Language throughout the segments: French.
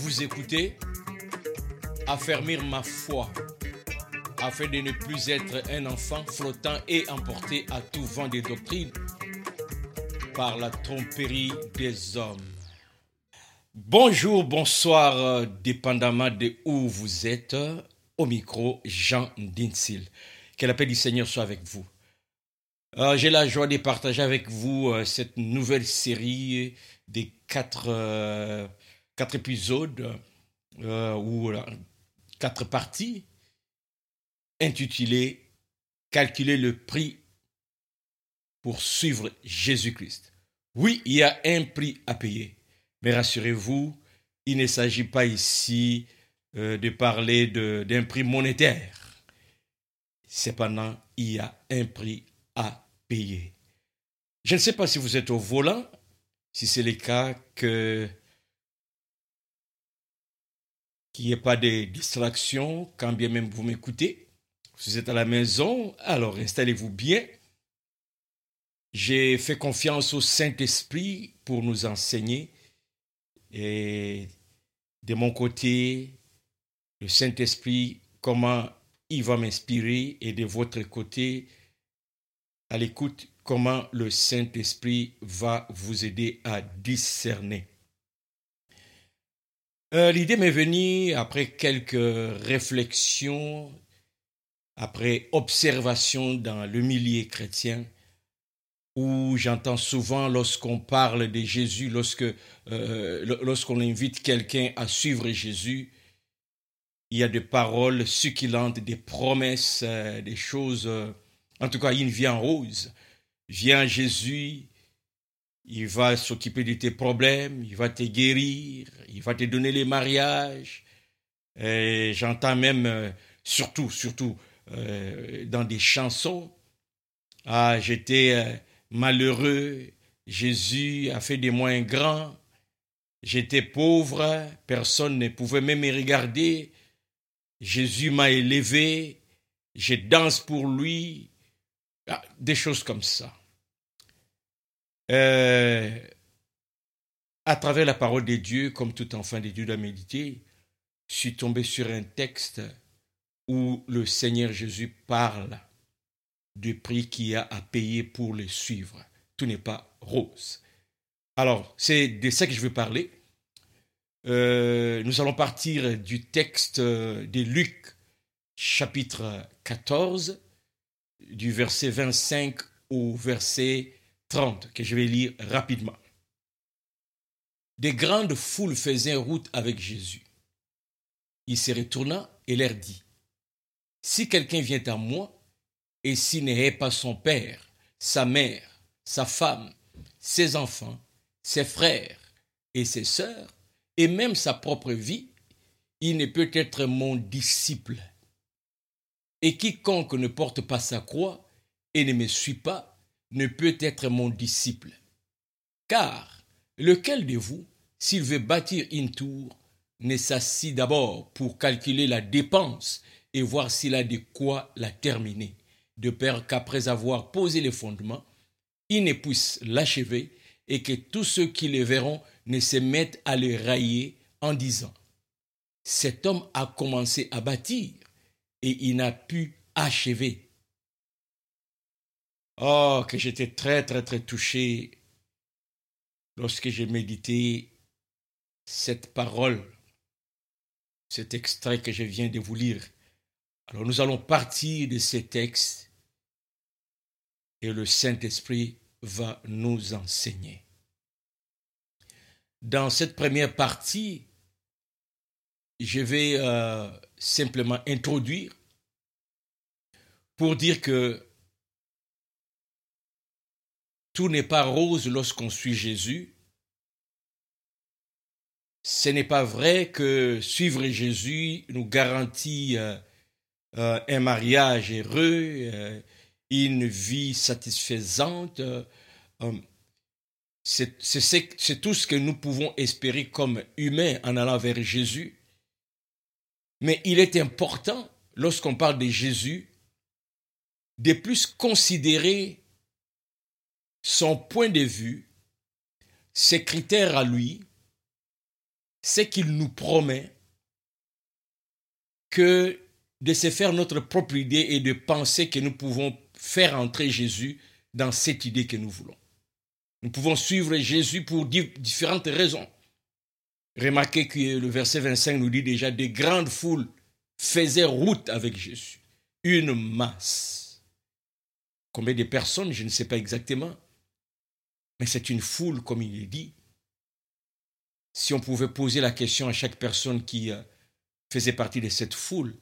Vous écoutez Affermir ma foi afin de ne plus être un enfant flottant et emporté à tout vent des doctrines par la tromperie des hommes. Bonjour, bonsoir, euh, dépendamment de où vous êtes. Au micro, Jean Dinsil. Que la paix du Seigneur soit avec vous. Euh, J'ai la joie de partager avec vous euh, cette nouvelle série des quatre, euh, quatre épisodes euh, ou quatre parties intitulées Calculer le prix pour suivre Jésus-Christ. Oui, il y a un prix à payer, mais rassurez-vous, il ne s'agit pas ici euh, de parler d'un prix monétaire. Cependant, il y a un prix à payer. Je ne sais pas si vous êtes au volant, si c'est le cas, que qu'il n'y ait pas de distractions, quand bien même vous m'écoutez. Si vous êtes à la maison, alors installez-vous bien. J'ai fait confiance au Saint-Esprit pour nous enseigner. Et de mon côté, le Saint-Esprit, comment il va m'inspirer et de votre côté, à l'écoute, comment le Saint-Esprit va vous aider à discerner. Euh, L'idée m'est venue après quelques réflexions, après observation dans le milieu chrétien, où j'entends souvent lorsqu'on parle de Jésus, lorsque euh, lorsqu'on invite quelqu'un à suivre Jésus, il y a des paroles succulentes, des promesses, euh, des choses. en tout cas, une vie en rose. Viens Jésus, il va s'occuper de tes problèmes, il va te guérir, il va te donner les mariages. Et j'entends même, euh, surtout, surtout, euh, dans des chansons, ah, j'étais euh, malheureux, Jésus a fait de moi un grand, j'étais pauvre, personne ne pouvait même me regarder, Jésus m'a élevé, je danse pour lui, Ah, des choses comme ça. Euh, à travers la parole de Dieu, comme tout enfant de Dieu doit méditer, je suis tombé sur un texte où le Seigneur Jésus parle du prix qu'il y a à payer pour le suivre. Tout n'est pas rose. Alors, c'est de ça que je veux parler. Euh, nous allons partir du texte de Luc, chapitre 14, du verset 25 au verset 30, que je vais lire rapidement. Des grandes foules faisaient route avec Jésus. Il se retourna et leur dit, Si quelqu'un vient à moi, et s'il n'est pas son père, sa mère, sa femme, ses enfants, ses frères et ses sœurs, et même sa propre vie, il ne peut être mon disciple. Et quiconque ne porte pas sa croix et ne me suit pas ne peut être mon disciple. Car lequel de vous, s'il veut bâtir une tour, ne s'assit d'abord pour calculer la dépense et voir s'il a de quoi la terminer, de peur qu'après avoir posé les fondements, il ne puisse l'achever et que tous ceux qui le verront ne se mettent à le railler en disant Cet homme a commencé à bâtir et il n'a pu achever. Oh, que j'étais très, très, très touché lorsque j'ai médité cette parole, cet extrait que je viens de vous lire. Alors nous allons partir de ces textes et le Saint-Esprit va nous enseigner. Dans cette première partie, je vais euh, simplement introduire pour dire que tout n'est pas rose lorsqu'on suit Jésus. Ce n'est pas vrai que suivre Jésus nous garantit euh, euh, un mariage heureux, euh, une vie satisfaisante. c'est tout ce que nous pouvons espérer comme humains en allant vers Jésus. Mais il est important, lorsqu'on parle de Jésus, de plus considérer son point de vue, ses critères à lui, c'est qu'il nous promet que de se faire notre propre idée et de penser que nous pouvons faire entrer Jésus dans cette idée que nous voulons. Nous pouvons suivre Jésus pour différentes raisons. Remarquez que le verset 25 nous dit déjà des grandes foules faisaient route avec Jésus. Une masse. Combien de personnes, je ne sais pas exactement. Mais c'est une foule, comme il est dit. Si on pouvait poser la question à chaque personne qui euh, faisait partie de cette foule,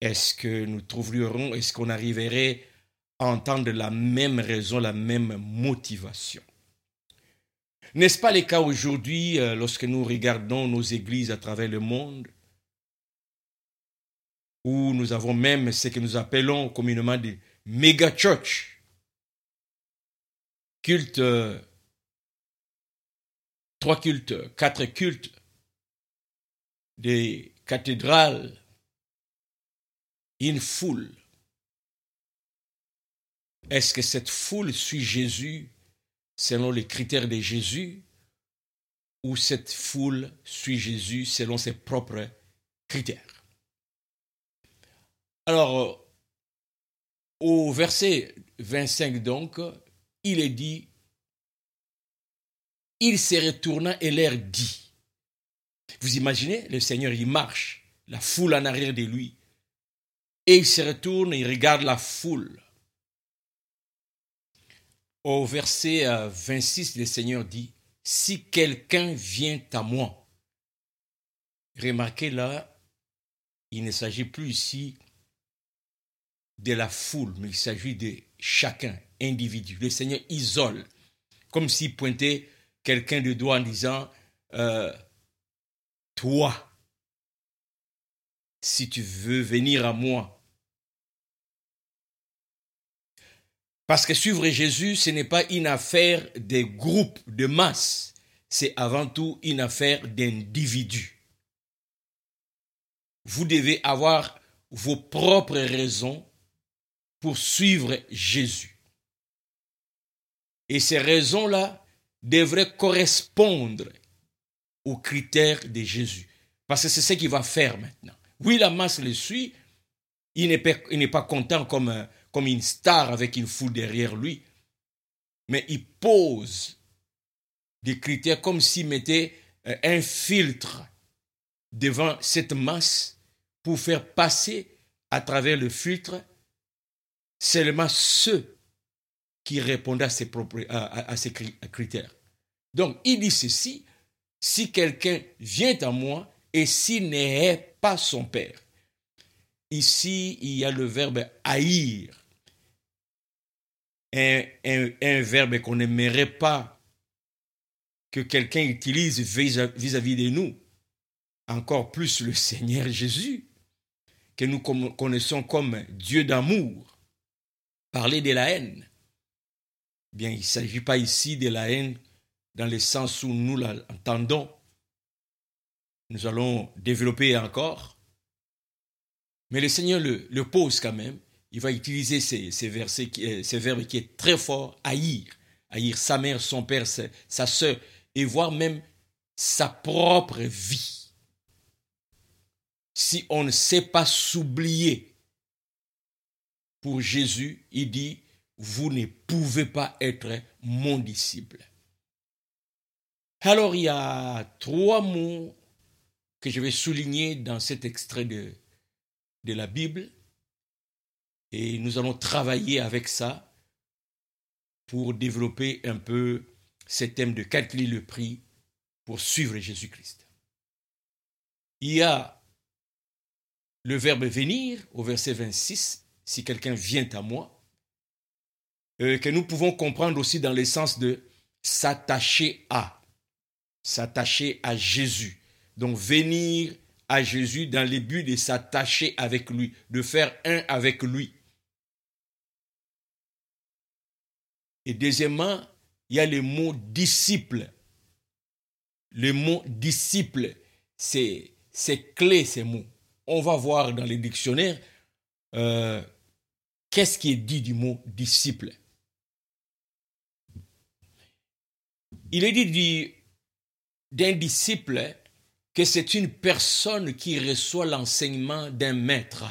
est-ce que nous trouverions, est-ce qu'on arriverait à entendre la même raison, la même motivation? N'est-ce pas le cas aujourd'hui euh, lorsque nous regardons nos églises à travers le monde, où nous avons même ce que nous appelons communément des méga cultes, euh, trois cultes, quatre cultes, des cathédrales, une foule. Est-ce que cette foule suit Jésus selon les critères de Jésus ou cette foule suit Jésus selon ses propres critères? Alors, au verset 25 donc, il est dit, il se retourna et leur dit, vous imaginez, le Seigneur, il marche, la foule en arrière de lui, et il se retourne et regarde la foule. Au verset 26, euh, le Seigneur dit, Si quelqu'un vient à moi, remarquez là, il ne s'agit plus ici de la foule, mais il s'agit de chacun, individu. Le Seigneur isole, comme s'il pointait quelqu'un de doigt en disant, euh, toi, si tu veux venir à moi, Parce que suivre Jésus, ce n'est pas une affaire des groupes, de masse. C'est avant tout une affaire d'individus. Vous devez avoir vos propres raisons pour suivre Jésus. Et ces raisons-là devraient correspondre aux critères de Jésus. Parce que c'est ce qu'il va faire maintenant. Oui, la masse le suit. Il n'est pas, content comme une star avec une foule derrière lui, mais il pose des critères comme s'il mettait euh, un filtre devant cette masse pour faire passer à travers le filtre seulement ceux qui répondent à ces critères. Donc, il dit ceci, si quelqu'un vient à moi et s'il n'est pas son père. Ici, il y a le verbe haïr un, verbe qu'on n'aimerait pas que quelqu'un utilise vis-à-vis de nous. Encore plus le Seigneur Jésus, que nous connaissons comme Dieu d'amour. Parler de la haine. Bien, il ne s'agit pas ici de la haine dans le sens où nous l'entendons. Nous allons développer encore. Mais le Seigneur le pose quand même il va utiliser ces, versets, euh, ces verbes qui est très fort, haïr, haïr sa mère, son père, sa soeur, et voir même sa propre vie. Si on ne sait pas s'oublier, pour Jésus, il dit, vous ne pouvez pas être mon disciple. Alors il y a trois mots que je vais souligner dans cet extrait de, la Bible. Et nous allons travailler avec ça pour développer un peu ce thème de calculer le prix pour suivre Jésus-Christ. Il y a le verbe venir au verset 26, si quelqu'un vient à moi, euh, que nous pouvons comprendre aussi dans le sens de s'attacher à, s'attacher à Jésus. Donc venir à Jésus dans le but de s'attacher avec lui, de faire un avec lui. Et deuxièmement, il y a le mot disciple. Le mot disciple, c'est, clé ces mots. On va voir dans les dictionnaires euh, qu'est-ce qui est dit du mot disciple? Il est dit d'un disciple que c'est une personne qui reçoit l'enseignement d'un maître.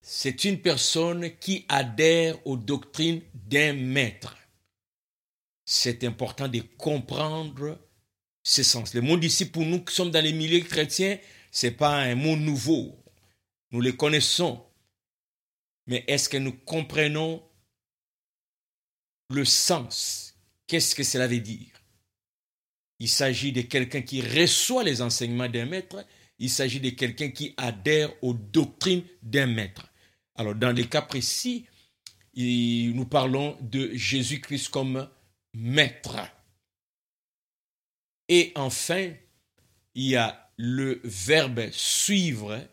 C'est une personne qui adhère aux doctrines d'un maître. C'est important de comprendre ce sens. Le mot disciple, pour nous qui sommes dans les milieux chrétiens, ce n'est pas un mot nouveau. Nous le connaissons. Mais est-ce que nous comprenons le sens Qu'est-ce que cela veut dire? Il s'agit de quelqu'un qui reçoit les enseignements d'un maître, il s'agit de quelqu'un qui adhère aux doctrines d'un maître. Alors, dans les cas précis, nous parlons de Jésus-Christ comme maître. Et enfin, il y a le verbe suivre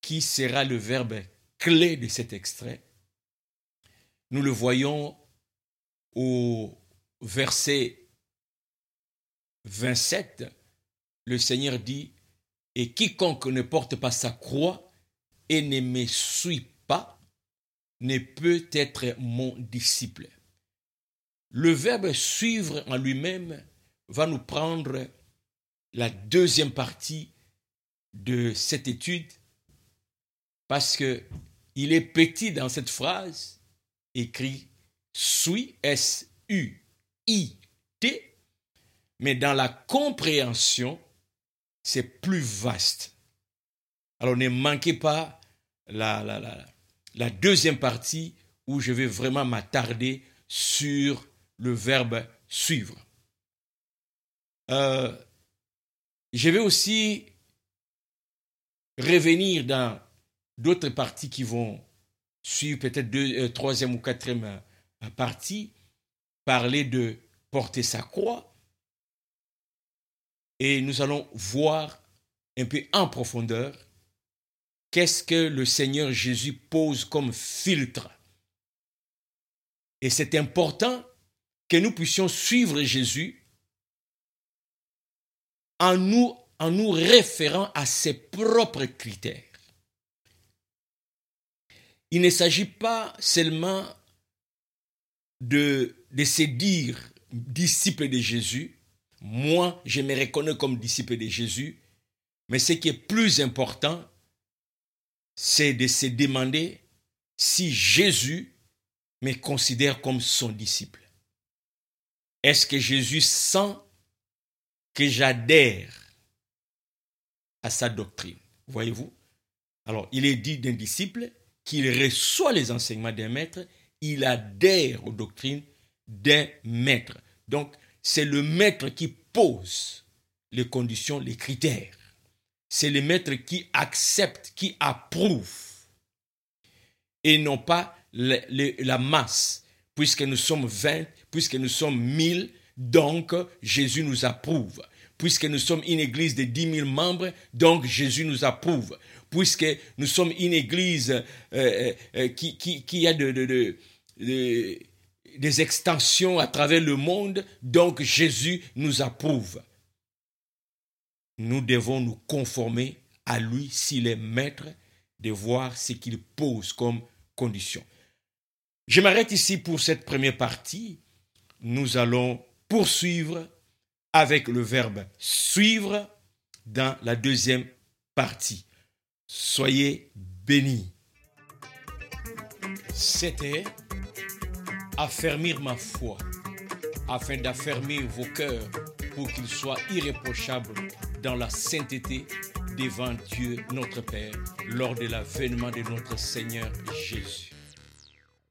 qui sera le verbe clé de cet extrait. Nous le voyons au verset 27. Le Seigneur dit, Et quiconque ne porte pas sa croix et ne me suit pas, ne peut être mon disciple. Le verbe suivre en lui-même va nous prendre la deuxième partie de cette étude parce que il est petit dans cette phrase écrit suis S U I T mais dans la compréhension c'est plus vaste. Alors ne manquez pas la, deuxième partie où je vais vraiment m'attarder sur le verbe suivre. Euh, je vais aussi revenir dans d'autres parties qui vont suivre, peut-être deux, euh, troisième ou quatrième partie, parler de porter sa croix. Et nous allons voir un peu en profondeur qu'est-ce que le Seigneur Jésus pose comme filtre. Et c'est important que nous puissions suivre Jésus en nous, en nous référant à ses propres critères. Il ne s'agit pas seulement de, de se dire disciple de Jésus, moi je me reconnais comme disciple de Jésus, mais ce qui est plus important, c'est de se demander si Jésus me considère comme son disciple. Est-ce que Jésus sent que j'adhère à sa doctrine? Voyez-vous? Alors, il est dit d'un disciple qu'il reçoit les enseignements d'un maître, il adhère aux doctrines d'un maître. Donc, c'est le maître qui pose les conditions, les critères. C'est le maître qui accepte, qui approuve. Et non pas la masse, puisque nous sommes 20, puisque nous sommes 1000, donc Jésus nous approuve. Puisque nous sommes une église de 10 000 membres, donc Jésus nous approuve. Puisque nous sommes une église euh, euh, euh, qui, a de, de, des extensions à travers le monde, donc Jésus nous approuve. Nous devons nous conformer à lui s'il est maître de voir ce qu'il pose comme condition. Je m'arrête ici pour cette première partie. Nous allons poursuivre avec le verbe suivre dans la deuxième partie. Soyez bénis. C'était affermir ma foi afin d'affermir vos cœurs pour qu'ils soient irréprochables dans la sainteté devant Dieu notre Père lors de l'avènement de notre Seigneur Jésus.